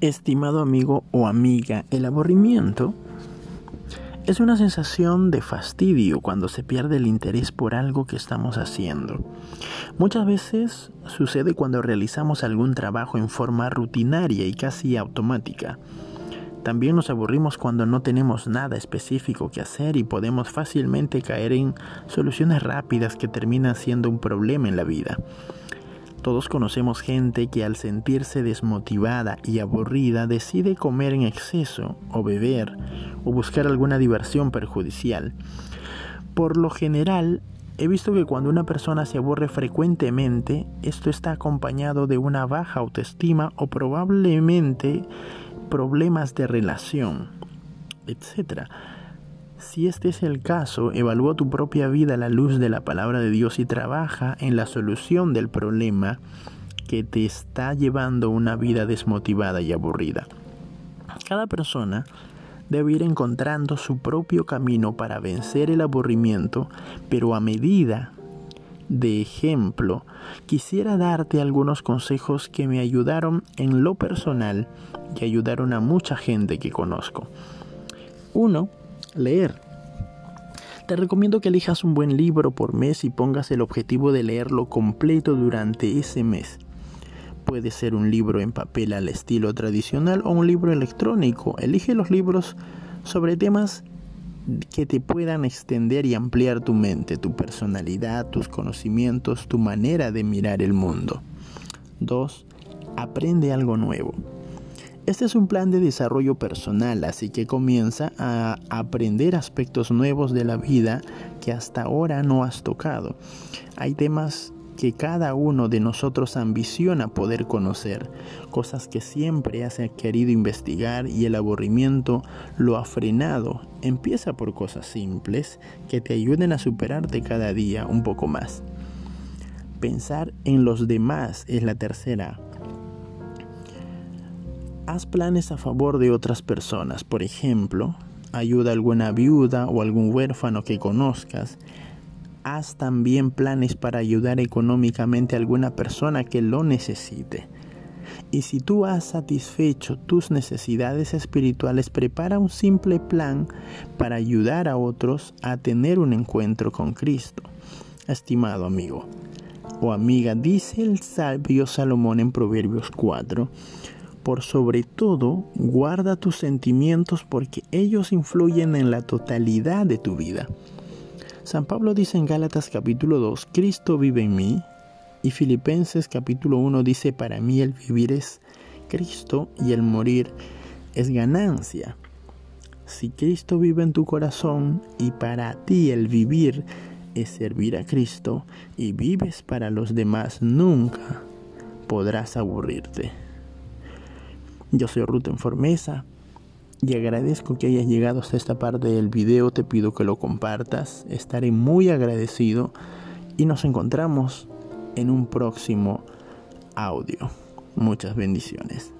Estimado amigo o amiga, el aburrimiento es una sensación de fastidio cuando se pierde el interés por algo que estamos haciendo. Muchas veces sucede cuando realizamos algún trabajo en forma rutinaria y casi automática. También nos aburrimos cuando no tenemos nada específico que hacer y podemos fácilmente caer en soluciones rápidas que terminan siendo un problema en la vida. Todos conocemos gente que al sentirse desmotivada y aburrida decide comer en exceso o beber o buscar alguna diversión perjudicial. Por lo general, he visto que cuando una persona se aburre frecuentemente, esto está acompañado de una baja autoestima o probablemente problemas de relación, etc. Si este es el caso, evalúa tu propia vida a la luz de la palabra de Dios y trabaja en la solución del problema que te está llevando una vida desmotivada y aburrida. Cada persona debe ir encontrando su propio camino para vencer el aburrimiento, pero a medida de ejemplo, quisiera darte algunos consejos que me ayudaron en lo personal y ayudaron a mucha gente que conozco. Uno, leer. Te recomiendo que elijas un buen libro por mes y pongas el objetivo de leerlo completo durante ese mes. Puede ser un libro en papel al estilo tradicional o un libro electrónico. Elige los libros sobre temas que te puedan extender y ampliar tu mente, tu personalidad, tus conocimientos, tu manera de mirar el mundo. 2. Aprende algo nuevo. Este es un plan de desarrollo personal, así que comienza a aprender aspectos nuevos de la vida que hasta ahora no has tocado. Hay temas que cada uno de nosotros ambiciona poder conocer, cosas que siempre has querido investigar y el aburrimiento lo ha frenado. Empieza por cosas simples que te ayuden a superarte cada día un poco más. Pensar en los demás es la tercera haz planes a favor de otras personas. Por ejemplo, ayuda a alguna viuda o algún huérfano que conozcas. Haz también planes para ayudar económicamente a alguna persona que lo necesite. Y si tú has satisfecho tus necesidades espirituales, prepara un simple plan para ayudar a otros a tener un encuentro con Cristo. Estimado amigo o amiga, dice el sabio Salomón en Proverbios 4, por sobre todo, guarda tus sentimientos porque ellos influyen en la totalidad de tu vida. San Pablo dice en Gálatas capítulo 2, Cristo vive en mí. Y Filipenses capítulo 1 dice, para mí el vivir es Cristo y el morir es ganancia. Si Cristo vive en tu corazón y para ti el vivir es servir a Cristo y vives para los demás, nunca podrás aburrirte. Yo soy Ruth en Formesa y agradezco que hayas llegado hasta esta parte del video. Te pido que lo compartas. Estaré muy agradecido y nos encontramos en un próximo audio. Muchas bendiciones.